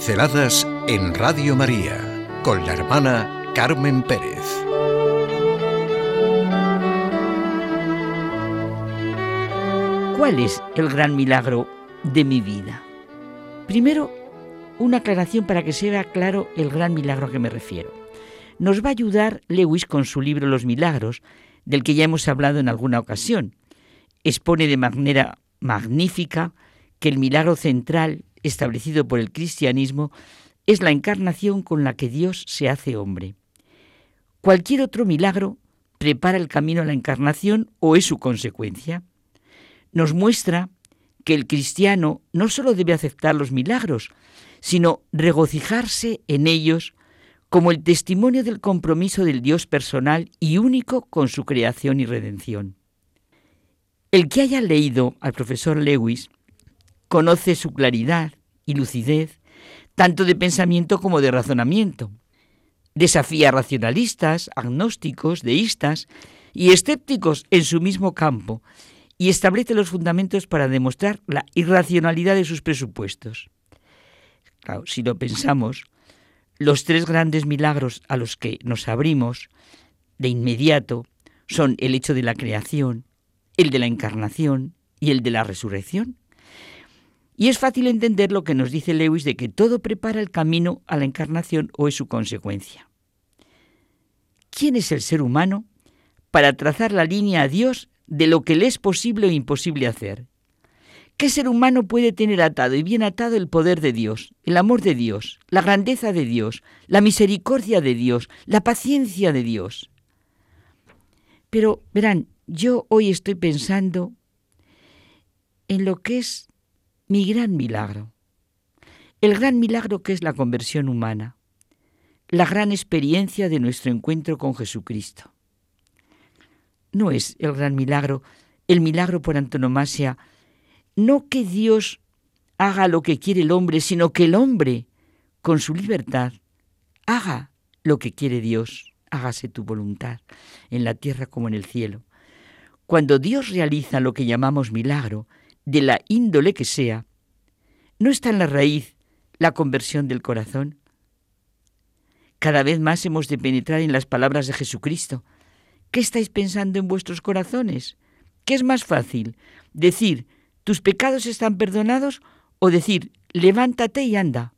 Pinceladas en Radio María con la hermana Carmen Pérez. ¿Cuál es el gran milagro de mi vida? Primero, una aclaración para que sea claro el gran milagro a que me refiero. Nos va a ayudar Lewis con su libro Los Milagros, del que ya hemos hablado en alguna ocasión. Expone de manera magnífica que el milagro central establecido por el cristianismo es la encarnación con la que Dios se hace hombre. Cualquier otro milagro prepara el camino a la encarnación o es su consecuencia. Nos muestra que el cristiano no solo debe aceptar los milagros, sino regocijarse en ellos como el testimonio del compromiso del Dios personal y único con su creación y redención. El que haya leído al profesor Lewis conoce su claridad y lucidez, tanto de pensamiento como de razonamiento. Desafía racionalistas, agnósticos, deístas y escépticos en su mismo campo y establece los fundamentos para demostrar la irracionalidad de sus presupuestos. si lo pensamos, los tres grandes milagros a los que nos abrimos de inmediato son el hecho de la creación, el de la encarnación y el de la resurrección. Y es fácil entender lo que nos dice Lewis de que todo prepara el camino a la encarnación o es su consecuencia. ¿Quién es el ser humano para trazar la línea a Dios de lo que le es posible o imposible hacer? ¿Qué ser humano puede tener atado y bien atado el poder de Dios, el amor de Dios, la grandeza de Dios, la misericordia de Dios, la paciencia de Dios? Pero verán, yo hoy estoy pensando en lo que es mi gran milagro, el gran milagro que es la conversión humana, la gran experiencia de nuestro encuentro con Jesucristo. No es el gran milagro, el milagro por antonomasia, no que Dios haga lo que quiere el hombre, sino que el hombre, con su libertad, haga lo que quiere Dios, hágase tu voluntad, en la tierra como en el cielo. Cuando Dios realiza lo que llamamos milagro, de la índole que sea, ¿no está en la raíz la conversión del corazón? Cada vez más hemos de penetrar en las palabras de Jesucristo. ¿Qué estáis pensando en vuestros corazones? ¿Qué es más fácil? ¿Decir, tus pecados están perdonados? o decir, levántate y anda?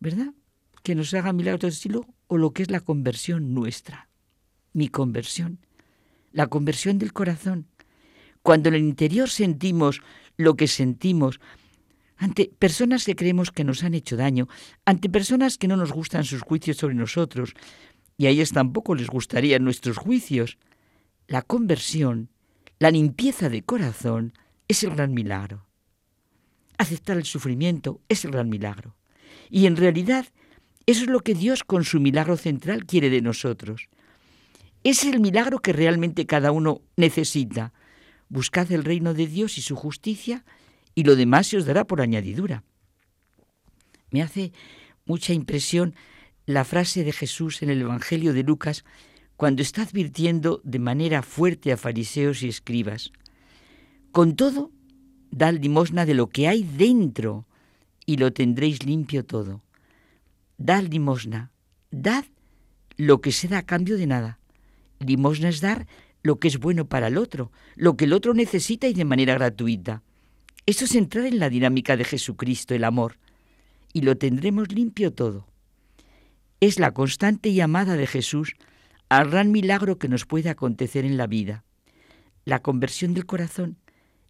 ¿Verdad? Que nos haga milagros de estilo o lo que es la conversión nuestra. Mi conversión. La conversión del corazón. Cuando en el interior sentimos lo que sentimos, ante personas que creemos que nos han hecho daño, ante personas que no nos gustan sus juicios sobre nosotros, y a ellas tampoco les gustarían nuestros juicios, la conversión, la limpieza de corazón, es el gran milagro. Aceptar el sufrimiento es el gran milagro. Y en realidad, eso es lo que Dios con su milagro central quiere de nosotros. Es el milagro que realmente cada uno necesita, Buscad el reino de Dios y su justicia, y lo demás se os dará por añadidura. Me hace mucha impresión la frase de Jesús en el Evangelio de Lucas cuando está advirtiendo de manera fuerte a fariseos y escribas. Con todo, dad limosna de lo que hay dentro y lo tendréis limpio todo. Dad limosna, dad lo que se da a cambio de nada. Limosna es dar lo que es bueno para el otro, lo que el otro necesita y de manera gratuita. Eso es entrar en la dinámica de Jesucristo, el amor, y lo tendremos limpio todo. Es la constante llamada de Jesús al gran milagro que nos puede acontecer en la vida, la conversión del corazón,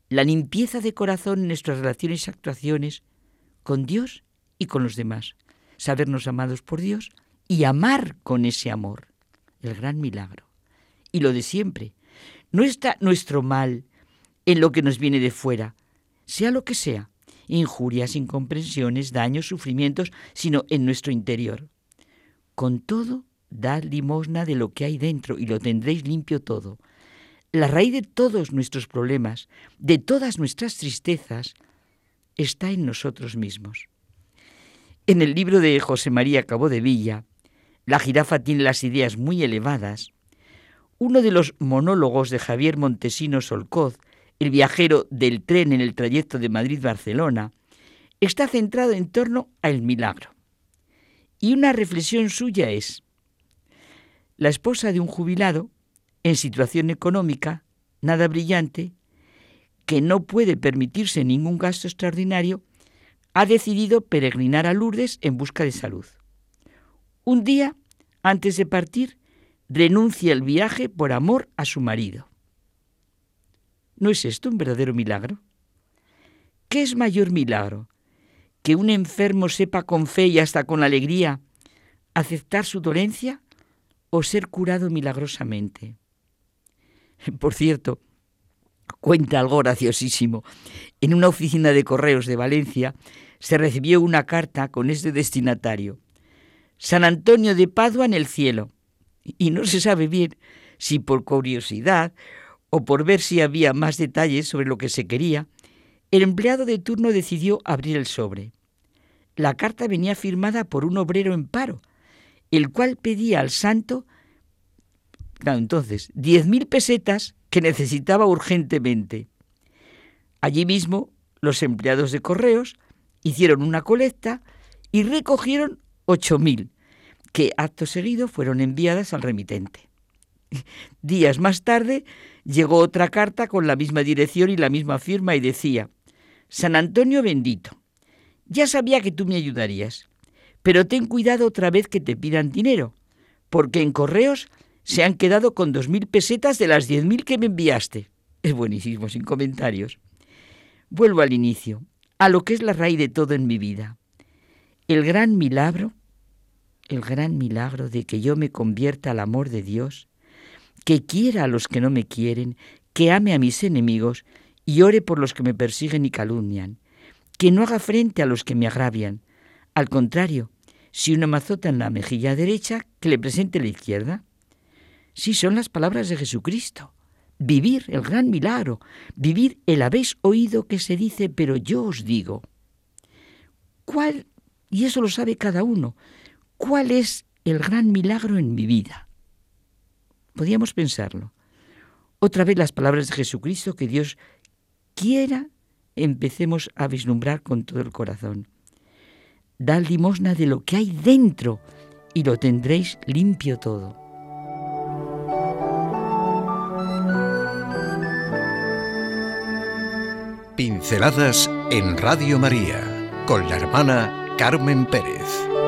la limpieza de corazón en nuestras relaciones y actuaciones con Dios y con los demás, sabernos amados por Dios y amar con ese amor, el gran milagro y lo de siempre. No está nuestro mal en lo que nos viene de fuera, sea lo que sea, injurias, incomprensiones, daños, sufrimientos, sino en nuestro interior. Con todo, dad limosna de lo que hay dentro y lo tendréis limpio todo. La raíz de todos nuestros problemas, de todas nuestras tristezas, está en nosotros mismos. En el libro de José María Cabo de Villa, la jirafa tiene las ideas muy elevadas uno de los monólogos de Javier Montesino Solcoz, el viajero del tren en el trayecto de Madrid-Barcelona, está centrado en torno al milagro. Y una reflexión suya es, la esposa de un jubilado, en situación económica, nada brillante, que no puede permitirse ningún gasto extraordinario, ha decidido peregrinar a Lourdes en busca de salud. Un día, antes de partir, renuncia al viaje por amor a su marido. ¿No es esto un verdadero milagro? ¿Qué es mayor milagro? ¿Que un enfermo sepa con fe y hasta con alegría aceptar su dolencia o ser curado milagrosamente? Por cierto, cuenta algo graciosísimo. En una oficina de correos de Valencia se recibió una carta con este destinatario. San Antonio de Padua en el cielo. Y no se sabe bien si por curiosidad o por ver si había más detalles sobre lo que se quería, el empleado de turno decidió abrir el sobre. La carta venía firmada por un obrero en paro, el cual pedía al santo, claro, entonces, diez mil pesetas que necesitaba urgentemente. Allí mismo, los empleados de correos hicieron una colecta y recogieron ocho mil, que acto seguido fueron enviadas al remitente. Días más tarde llegó otra carta con la misma dirección y la misma firma y decía, San Antonio bendito, ya sabía que tú me ayudarías, pero ten cuidado otra vez que te pidan dinero, porque en correos se han quedado con dos mil pesetas de las diez mil que me enviaste. Es buenísimo, sin comentarios. Vuelvo al inicio, a lo que es la raíz de todo en mi vida. El gran milagro, el gran milagro de que yo me convierta al amor de Dios, que quiera a los que no me quieren, que ame a mis enemigos y ore por los que me persiguen y calumnian, que no haga frente a los que me agravian. Al contrario, si uno me azota en la mejilla derecha, que le presente la izquierda. Sí, son las palabras de Jesucristo. Vivir el gran milagro, vivir el habéis oído que se dice, pero yo os digo. ¿Cuál, y eso lo sabe cada uno, cuál es el gran milagro en mi vida? Podíamos pensarlo. Otra vez las palabras de Jesucristo que Dios quiera empecemos a vislumbrar con todo el corazón. Dad limosna de lo que hay dentro y lo tendréis limpio todo. Pinceladas en Radio María con la hermana Carmen Pérez.